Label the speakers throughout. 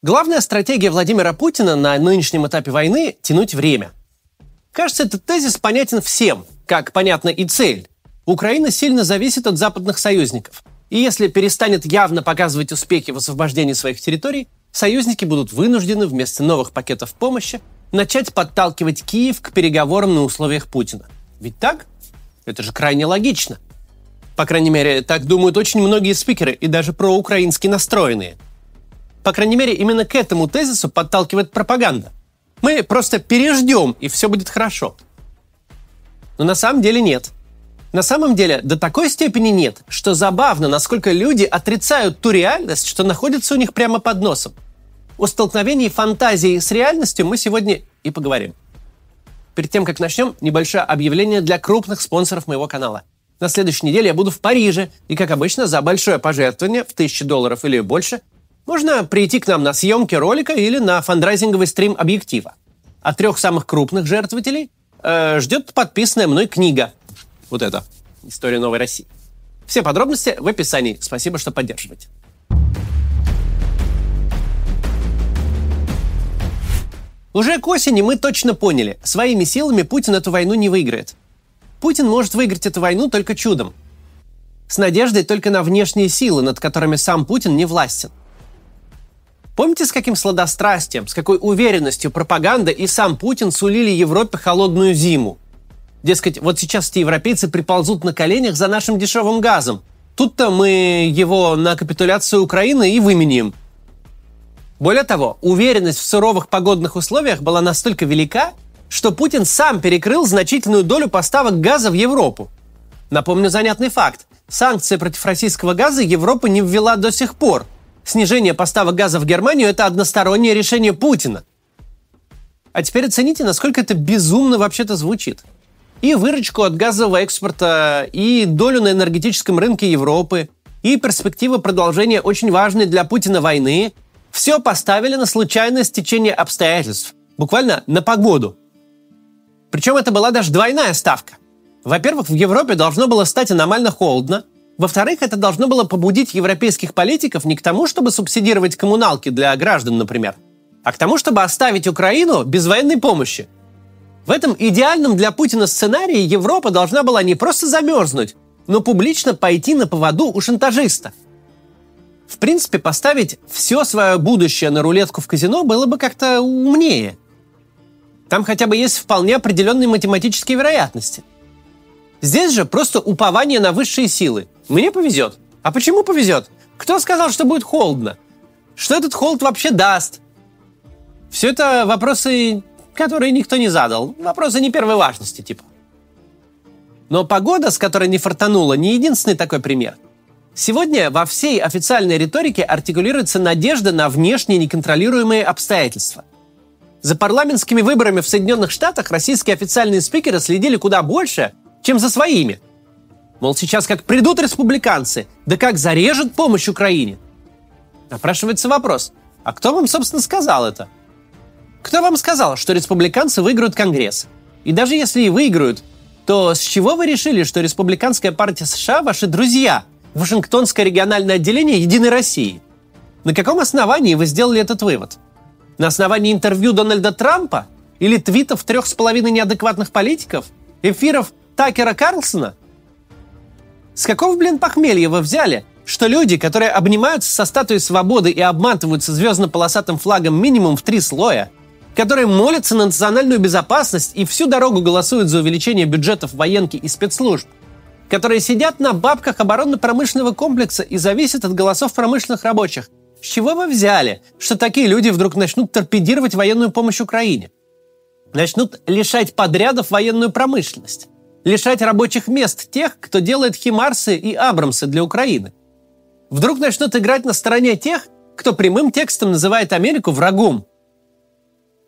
Speaker 1: Главная стратегия Владимира Путина на нынешнем этапе войны – тянуть время. Кажется, этот тезис понятен всем, как понятна и цель. Украина сильно зависит от западных союзников. И если перестанет явно показывать успехи в освобождении своих территорий, союзники будут вынуждены вместо новых пакетов помощи начать подталкивать Киев к переговорам на условиях Путина. Ведь так? Это же крайне логично. По крайней мере, так думают очень многие спикеры и даже проукраински настроенные – по крайней мере, именно к этому тезису подталкивает пропаганда. Мы просто переждем, и все будет хорошо. Но на самом деле нет. На самом деле до такой степени нет, что забавно, насколько люди отрицают ту реальность, что находится у них прямо под носом. О столкновении фантазии с реальностью мы сегодня и поговорим. Перед тем, как начнем, небольшое объявление для крупных спонсоров моего канала. На следующей неделе я буду в Париже, и, как обычно, за большое пожертвование в 1000 долларов или больше – можно прийти к нам на съемки ролика или на фандрайзинговый стрим объектива. От трех самых крупных жертвователей э, ждет подписанная мной книга. Вот это. История новой России. Все подробности в описании. Спасибо, что поддерживаете. Уже к осени мы точно поняли, своими силами Путин эту войну не выиграет. Путин может выиграть эту войну только чудом. С надеждой только на внешние силы, над которыми сам Путин не властен. Помните, с каким сладострастием, с какой уверенностью пропаганда и сам Путин сулили Европе холодную зиму? Дескать, вот сейчас эти европейцы приползут на коленях за нашим дешевым газом. Тут-то мы его на капитуляцию Украины и выменим. Более того, уверенность в суровых погодных условиях была настолько велика, что Путин сам перекрыл значительную долю поставок газа в Европу. Напомню занятный факт. Санкции против российского газа Европа не ввела до сих пор – снижение поставок газа в Германию – это одностороннее решение Путина. А теперь оцените, насколько это безумно вообще-то звучит. И выручку от газового экспорта, и долю на энергетическом рынке Европы, и перспектива продолжения очень важной для Путина войны – все поставили на случайное стечение обстоятельств. Буквально на погоду. Причем это была даже двойная ставка. Во-первых, в Европе должно было стать аномально холодно – во-вторых, это должно было побудить европейских политиков не к тому, чтобы субсидировать коммуналки для граждан, например, а к тому, чтобы оставить Украину без военной помощи. В этом идеальном для Путина сценарии Европа должна была не просто замерзнуть, но публично пойти на поводу у шантажиста. В принципе, поставить все свое будущее на рулетку в казино было бы как-то умнее. Там хотя бы есть вполне определенные математические вероятности. Здесь же просто упование на высшие силы – мне повезет. А почему повезет? Кто сказал, что будет холодно? Что этот холод вообще даст? Все это вопросы, которые никто не задал. Вопросы не первой важности, типа. Но погода, с которой не фартануло, не единственный такой пример. Сегодня во всей официальной риторике артикулируется надежда на внешние неконтролируемые обстоятельства. За парламентскими выборами в Соединенных Штатах российские официальные спикеры следили куда больше, чем за своими – Мол, сейчас как придут республиканцы, да как зарежут помощь Украине. Напрашивается вопрос, а кто вам, собственно, сказал это? Кто вам сказал, что республиканцы выиграют Конгресс? И даже если и выиграют, то с чего вы решили, что Республиканская партия США ваши друзья, Вашингтонское региональное отделение Единой России? На каком основании вы сделали этот вывод? На основании интервью Дональда Трампа? Или твитов трех с половиной неадекватных политиков? Эфиров Такера Карлсона – с какого, блин, похмелья вы взяли, что люди, которые обнимаются со статуей свободы и обматываются звездно-полосатым флагом минимум в три слоя, которые молятся на национальную безопасность и всю дорогу голосуют за увеличение бюджетов военки и спецслужб, которые сидят на бабках оборонно-промышленного комплекса и зависят от голосов промышленных рабочих. С чего вы взяли, что такие люди вдруг начнут торпедировать военную помощь Украине? Начнут лишать подрядов военную промышленность? Лишать рабочих мест тех, кто делает химарсы и абрамсы для Украины. Вдруг начнут играть на стороне тех, кто прямым текстом называет Америку врагом.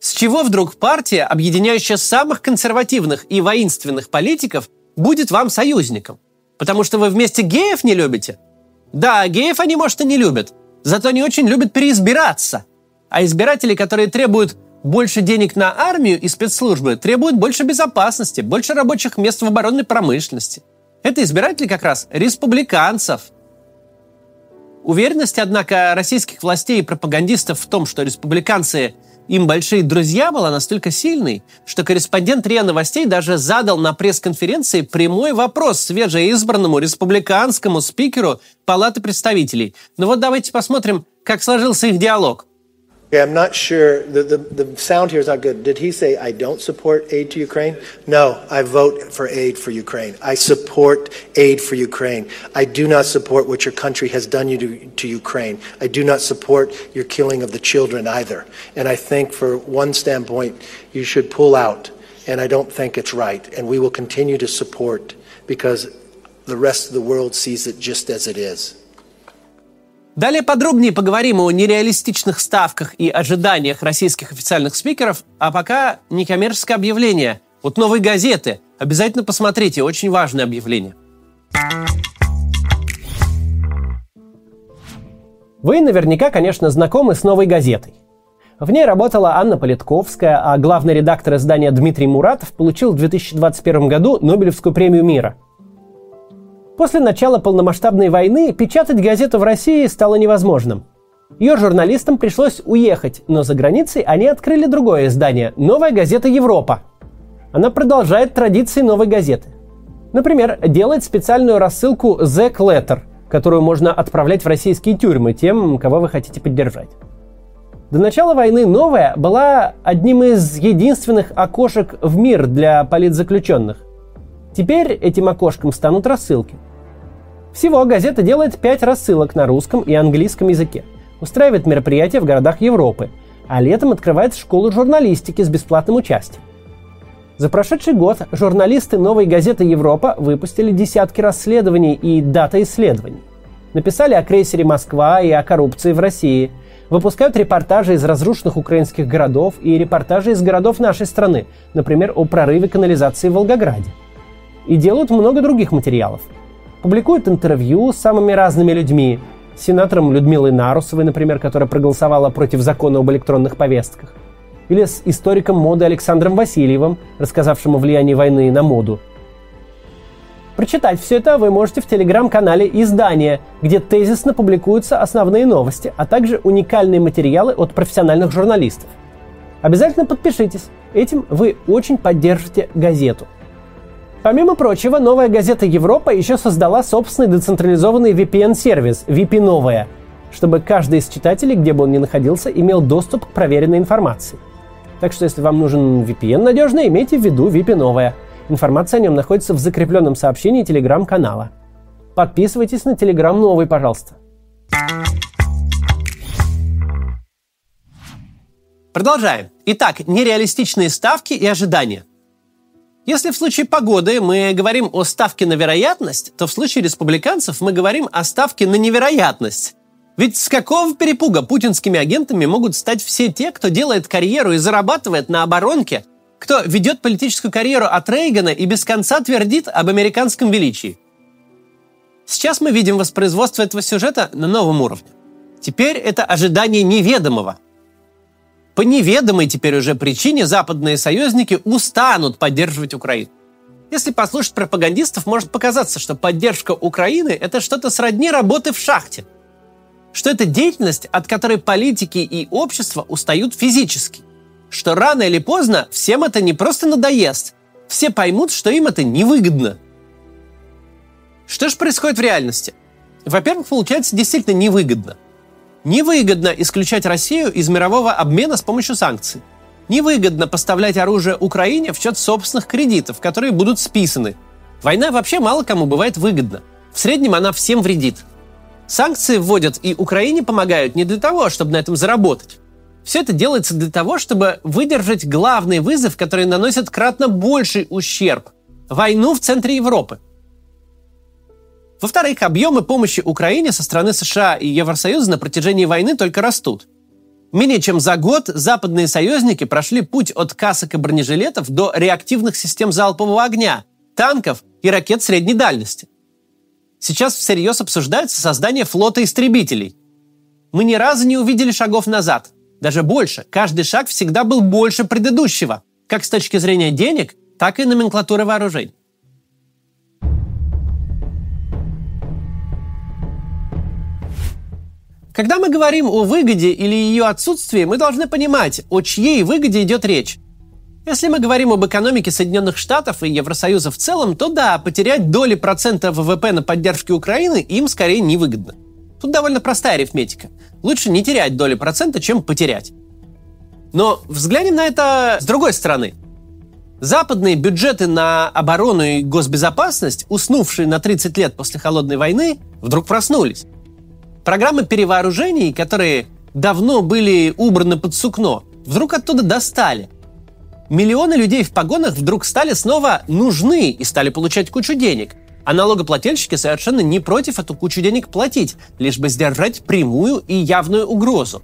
Speaker 1: С чего вдруг партия, объединяющая самых консервативных и воинственных политиков, будет вам союзником? Потому что вы вместе геев не любите? Да, геев они, может, и не любят. Зато они очень любят переизбираться. А избиратели, которые требуют больше денег на армию и спецслужбы требуют больше безопасности, больше рабочих мест в оборонной промышленности. Это избиратели как раз республиканцев. Уверенность, однако, российских властей и пропагандистов в том, что республиканцы им большие друзья, была настолько сильной, что корреспондент РИА Новостей даже задал на пресс-конференции прямой вопрос свежеизбранному республиканскому спикеру Палаты представителей. Ну вот давайте посмотрим, как сложился их диалог.
Speaker 2: Okay, I'm not sure. The, the, the sound here is not good. Did he say, I don't support aid to Ukraine? No, I vote for aid for Ukraine. I support aid for Ukraine. I do not support what your country has done you to, to Ukraine. I do not support your killing of the children either. And I think, for one standpoint, you should pull out. And I don't think it's right. And we will continue to support because the rest of the world sees it just as it is.
Speaker 1: Далее подробнее поговорим о нереалистичных ставках и ожиданиях российских официальных спикеров, а пока некоммерческое объявление от новой газеты. Обязательно посмотрите, очень важное объявление. Вы наверняка, конечно, знакомы с новой газетой. В ней работала Анна Политковская, а главный редактор издания Дмитрий Муратов получил в 2021 году Нобелевскую премию мира – После начала полномасштабной войны печатать газету в России стало невозможным. Ее журналистам пришлось уехать, но за границей они открыли другое издание – «Новая газета Европа». Она продолжает традиции новой газеты. Например, делает специальную рассылку «The Letter», которую можно отправлять в российские тюрьмы тем, кого вы хотите поддержать. До начала войны «Новая» была одним из единственных окошек в мир для политзаключенных. Теперь этим окошком станут рассылки – всего газета делает 5 рассылок на русском и английском языке, устраивает мероприятия в городах Европы, а летом открывает школу журналистики с бесплатным участием. За прошедший год журналисты новой газеты «Европа» выпустили десятки расследований и дата исследований. Написали о крейсере «Москва» и о коррупции в России. Выпускают репортажи из разрушенных украинских городов и репортажи из городов нашей страны, например, о прорыве канализации в Волгограде. И делают много других материалов – публикует интервью с самыми разными людьми. Сенатором Людмилой Нарусовой, например, которая проголосовала против закона об электронных повестках. Или с историком моды Александром Васильевым, рассказавшим о влиянии войны на моду. Прочитать все это вы можете в телеграм-канале издания, где тезисно публикуются основные новости, а также уникальные материалы от профессиональных журналистов. Обязательно подпишитесь, этим вы очень поддержите газету – Помимо прочего, новая газета «Европа» еще создала собственный децентрализованный VPN-сервис VP-новая, чтобы каждый из читателей, где бы он ни находился, имел доступ к проверенной информации. Так что если вам нужен VPN надежный, имейте в виду VP-новая. Информация о нем находится в закрепленном сообщении телеграм-канала. Подписывайтесь на телеграм новый, пожалуйста. Продолжаем. Итак, нереалистичные ставки и ожидания. Если в случае погоды мы говорим о ставке на вероятность, то в случае республиканцев мы говорим о ставке на невероятность. Ведь с какого перепуга путинскими агентами могут стать все те, кто делает карьеру и зарабатывает на оборонке, кто ведет политическую карьеру от Рейгана и без конца твердит об американском величии. Сейчас мы видим воспроизводство этого сюжета на новом уровне. Теперь это ожидание неведомого – по неведомой теперь уже причине западные союзники устанут поддерживать Украину. Если послушать пропагандистов, может показаться, что поддержка Украины – это что-то сродни работы в шахте. Что это деятельность, от которой политики и общество устают физически. Что рано или поздно всем это не просто надоест, все поймут, что им это невыгодно. Что же происходит в реальности? Во-первых, получается действительно невыгодно – Невыгодно исключать Россию из мирового обмена с помощью санкций. Невыгодно поставлять оружие Украине в счет собственных кредитов, которые будут списаны. Война вообще мало кому бывает выгодна. В среднем она всем вредит. Санкции вводят и Украине помогают не для того, чтобы на этом заработать. Все это делается для того, чтобы выдержать главный вызов, который наносит кратно больший ущерб – войну в центре Европы – во-вторых, объемы помощи Украине со стороны США и Евросоюза на протяжении войны только растут. Менее чем за год западные союзники прошли путь от касок и бронежилетов до реактивных систем залпового огня, танков и ракет средней дальности. Сейчас всерьез обсуждается создание флота истребителей. Мы ни разу не увидели шагов назад. Даже больше. Каждый шаг всегда был больше предыдущего, как с точки зрения денег, так и номенклатуры вооружений. Когда мы говорим о выгоде или ее отсутствии, мы должны понимать, о чьей выгоде идет речь. Если мы говорим об экономике Соединенных Штатов и Евросоюза в целом, то да, потерять доли процента ВВП на поддержке Украины им скорее невыгодно. Тут довольно простая арифметика. Лучше не терять доли процента, чем потерять. Но взглянем на это с другой стороны. Западные бюджеты на оборону и госбезопасность, уснувшие на 30 лет после Холодной войны, вдруг проснулись. Программы перевооружений, которые давно были убраны под сукно, вдруг оттуда достали – Миллионы людей в погонах вдруг стали снова нужны и стали получать кучу денег. А налогоплательщики совершенно не против эту кучу денег платить, лишь бы сдержать прямую и явную угрозу.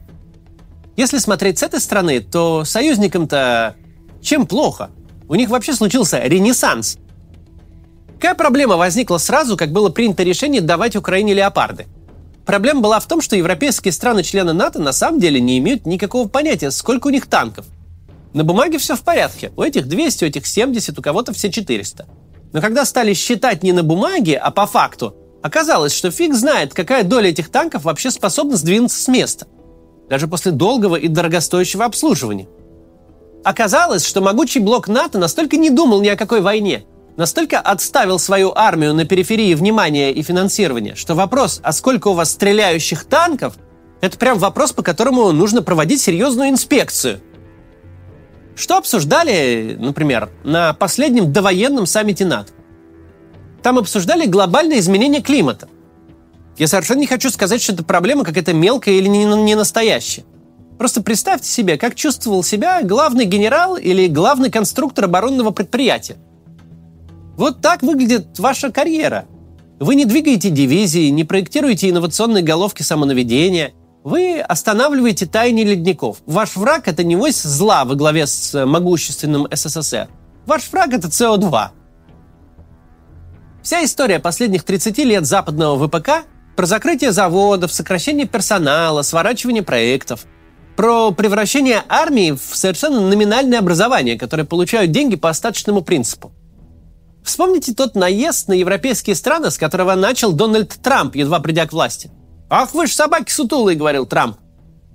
Speaker 1: Если смотреть с этой стороны, то союзникам-то чем плохо? У них вообще случился ренессанс. Какая проблема возникла сразу, как было принято решение давать Украине леопарды? Проблема была в том, что европейские страны-члены НАТО на самом деле не имеют никакого понятия, сколько у них танков – на бумаге все в порядке. У этих 200, у этих 70, у кого-то все 400. Но когда стали считать не на бумаге, а по факту, оказалось, что фиг знает, какая доля этих танков вообще способна сдвинуться с места. Даже после долгого и дорогостоящего обслуживания. Оказалось, что могучий блок НАТО настолько не думал ни о какой войне, настолько отставил свою армию на периферии внимания и финансирования, что вопрос, а сколько у вас стреляющих танков, это прям вопрос, по которому нужно проводить серьезную инспекцию – что обсуждали, например, на последнем довоенном саммите НАТО? Там обсуждали глобальное изменение климата. Я совершенно не хочу сказать, что эта проблема какая-то мелкая или не, настоящая. Просто представьте себе, как чувствовал себя главный генерал или главный конструктор оборонного предприятия. Вот так выглядит ваша карьера. Вы не двигаете дивизии, не проектируете инновационные головки самонаведения – вы останавливаете таяние ледников. Ваш враг – это не вось зла во главе с э, могущественным СССР. Ваш враг – это СО2. Вся история последних 30 лет западного ВПК про закрытие заводов, сокращение персонала, сворачивание проектов, про превращение армии в совершенно номинальное образование, которое получают деньги по остаточному принципу. Вспомните тот наезд на европейские страны, с которого начал Дональд Трамп, едва придя к власти – «Ах вы ж собаки сутулые», — говорил Трамп.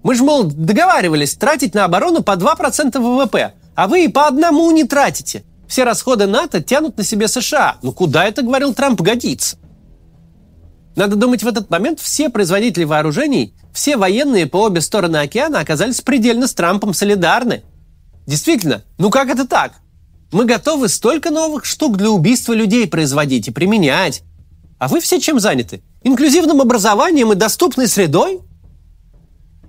Speaker 1: «Мы же, мол, договаривались тратить на оборону по 2% ВВП, а вы и по одному не тратите. Все расходы НАТО тянут на себе США. Ну куда это, говорил Трамп, годится?» Надо думать, в этот момент все производители вооружений, все военные по обе стороны океана оказались предельно с Трампом солидарны. Действительно, ну как это так? Мы готовы столько новых штук для убийства людей производить и применять. А вы все чем заняты? Инклюзивным образованием и доступной средой?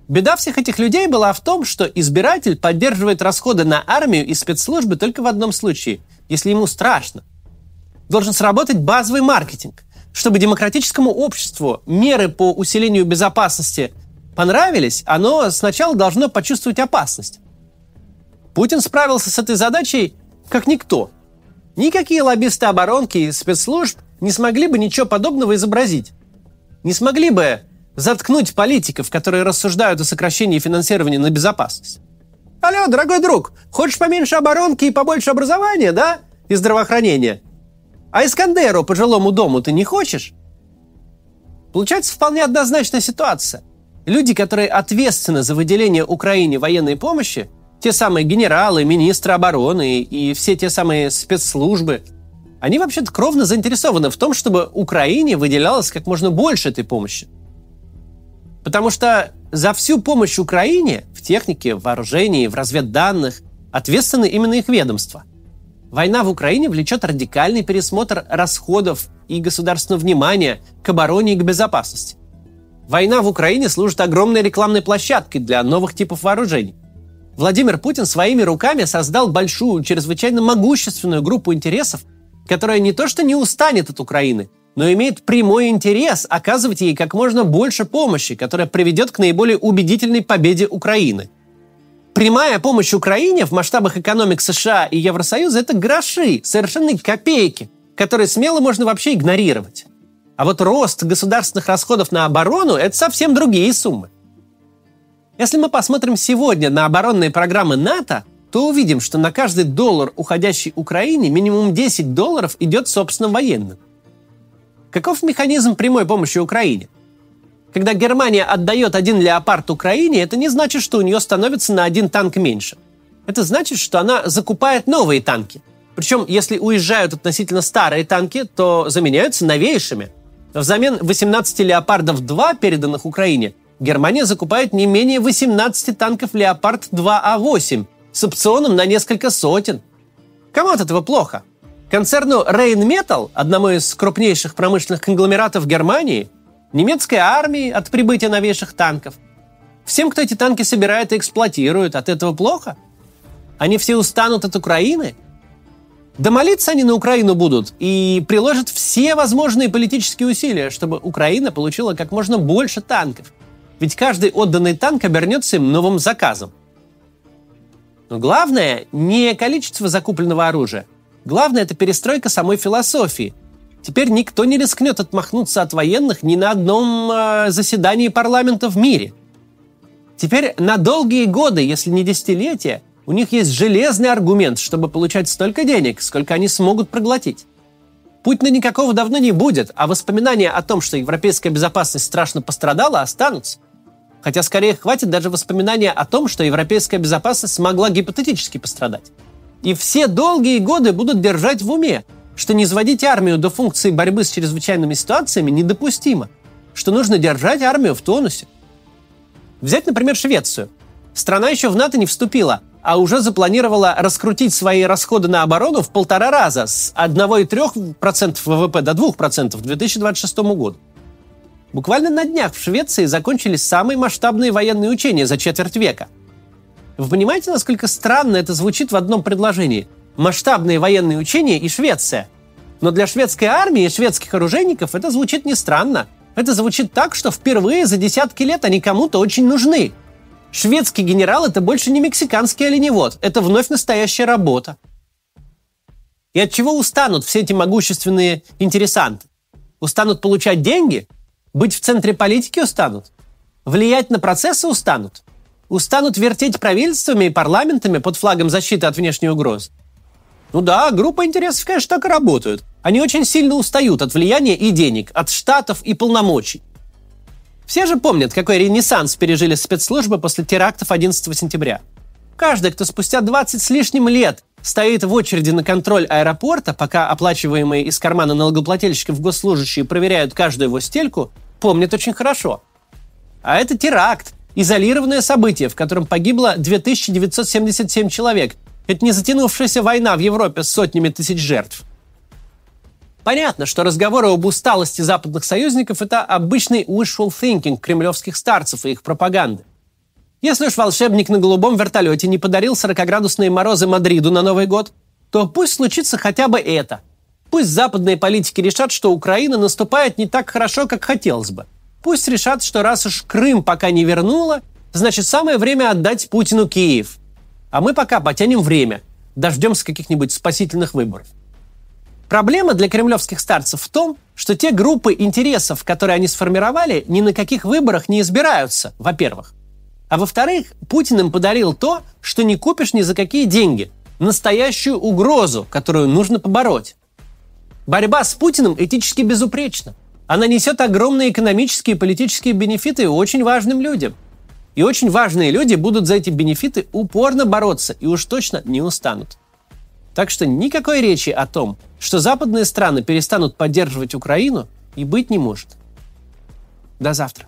Speaker 1: Беда всех этих людей была в том, что избиратель поддерживает расходы на армию и спецслужбы только в одном случае, если ему страшно. Должен сработать базовый маркетинг. Чтобы демократическому обществу меры по усилению безопасности понравились, оно сначала должно почувствовать опасность. Путин справился с этой задачей как никто. Никакие лоббисты оборонки и спецслужб не смогли бы ничего подобного изобразить не смогли бы заткнуть политиков, которые рассуждают о сокращении финансирования на безопасность? Алло, дорогой друг, хочешь поменьше оборонки и побольше образования, да? И здравоохранения? А Искандеру пожилому дому ты не хочешь? Получается вполне однозначная ситуация. Люди, которые ответственны за выделение Украине военной помощи, те самые генералы, министры обороны и все те самые спецслужбы – они вообще-то кровно заинтересованы в том, чтобы Украине выделялось как можно больше этой помощи. Потому что за всю помощь Украине в технике, в вооружении, в разведданных ответственны именно их ведомства. Война в Украине влечет радикальный пересмотр расходов и государственного внимания к обороне и к безопасности. Война в Украине служит огромной рекламной площадкой для новых типов вооружений. Владимир Путин своими руками создал большую, чрезвычайно могущественную группу интересов, которая не то что не устанет от Украины, но имеет прямой интерес оказывать ей как можно больше помощи, которая приведет к наиболее убедительной победе Украины. Прямая помощь Украине в масштабах экономик США и Евросоюза – это гроши, совершенные копейки, которые смело можно вообще игнорировать. А вот рост государственных расходов на оборону – это совсем другие суммы. Если мы посмотрим сегодня на оборонные программы НАТО, то увидим, что на каждый доллар, уходящий Украине, минимум 10 долларов идет собственно военным. Каков механизм прямой помощи Украине? Когда Германия отдает один леопард Украине, это не значит, что у нее становится на один танк меньше. Это значит, что она закупает новые танки. Причем, если уезжают относительно старые танки, то заменяются новейшими. Взамен 18 «Леопардов-2», переданных Украине, Германия закупает не менее 18 танков «Леопард-2А8» с опционом на несколько сотен. Кому от этого плохо? Концерну Rheinmetall, одному из крупнейших промышленных конгломератов Германии, немецкой армии от прибытия новейших танков. Всем, кто эти танки собирает и эксплуатирует, от этого плохо? Они все устанут от Украины? Да молиться они на Украину будут и приложат все возможные политические усилия, чтобы Украина получила как можно больше танков. Ведь каждый отданный танк обернется им новым заказом. Но главное не количество закупленного оружия, Главное – это перестройка самой философии. Теперь никто не рискнет отмахнуться от военных ни на одном э, заседании парламента в мире. Теперь на долгие годы, если не десятилетия, у них есть железный аргумент, чтобы получать столько денег, сколько они смогут проглотить. Путина никакого давно не будет, а воспоминания о том, что европейская безопасность страшно пострадала, останутся. Хотя скорее хватит даже воспоминания о том, что европейская безопасность могла гипотетически пострадать. И все долгие годы будут держать в уме, что не изводить армию до функции борьбы с чрезвычайными ситуациями недопустимо, что нужно держать армию в тонусе. Взять, например, Швецию. Страна еще в НАТО не вступила, а уже запланировала раскрутить свои расходы на оборону в полтора раза с 1,3% ВВП до 2% к 2026 году. Буквально на днях в Швеции закончились самые масштабные военные учения за четверть века – вы понимаете, насколько странно это звучит в одном предложении? Масштабные военные учения и Швеция. Но для шведской армии и шведских оружейников это звучит не странно. Это звучит так, что впервые за десятки лет они кому-то очень нужны. Шведский генерал – это больше не мексиканский оленевод. Это вновь настоящая работа. И от чего устанут все эти могущественные интересанты? Устанут получать деньги? Быть в центре политики устанут? Влиять на процессы устанут? устанут вертеть правительствами и парламентами под флагом защиты от внешней угрозы? Ну да, группа интересов, конечно, так и работают. Они очень сильно устают от влияния и денег, от штатов и полномочий. Все же помнят, какой ренессанс пережили спецслужбы после терактов 11 сентября. Каждый, кто спустя 20 с лишним лет стоит в очереди на контроль аэропорта, пока оплачиваемые из кармана налогоплательщиков госслужащие проверяют каждую его стельку, помнит очень хорошо. А это теракт, Изолированное событие, в котором погибло 2977 человек. Это не затянувшаяся война в Европе с сотнями тысяч жертв. Понятно, что разговоры об усталости западных союзников – это обычный wishful thinking кремлевских старцев и их пропаганды. Если уж волшебник на голубом вертолете не подарил 40-градусные морозы Мадриду на Новый год, то пусть случится хотя бы это. Пусть западные политики решат, что Украина наступает не так хорошо, как хотелось бы – Пусть решат, что раз уж Крым пока не вернула, значит самое время отдать Путину Киев. А мы пока потянем время, дождемся каких-нибудь спасительных выборов. Проблема для кремлевских старцев в том, что те группы интересов, которые они сформировали, ни на каких выборах не избираются, во-первых. А во-вторых, Путин им подарил то, что не купишь ни за какие деньги. Настоящую угрозу, которую нужно побороть. Борьба с Путиным этически безупречна. Она несет огромные экономические и политические бенефиты очень важным людям. И очень важные люди будут за эти бенефиты упорно бороться и уж точно не устанут. Так что никакой речи о том, что западные страны перестанут поддерживать Украину, и быть не может. До завтра.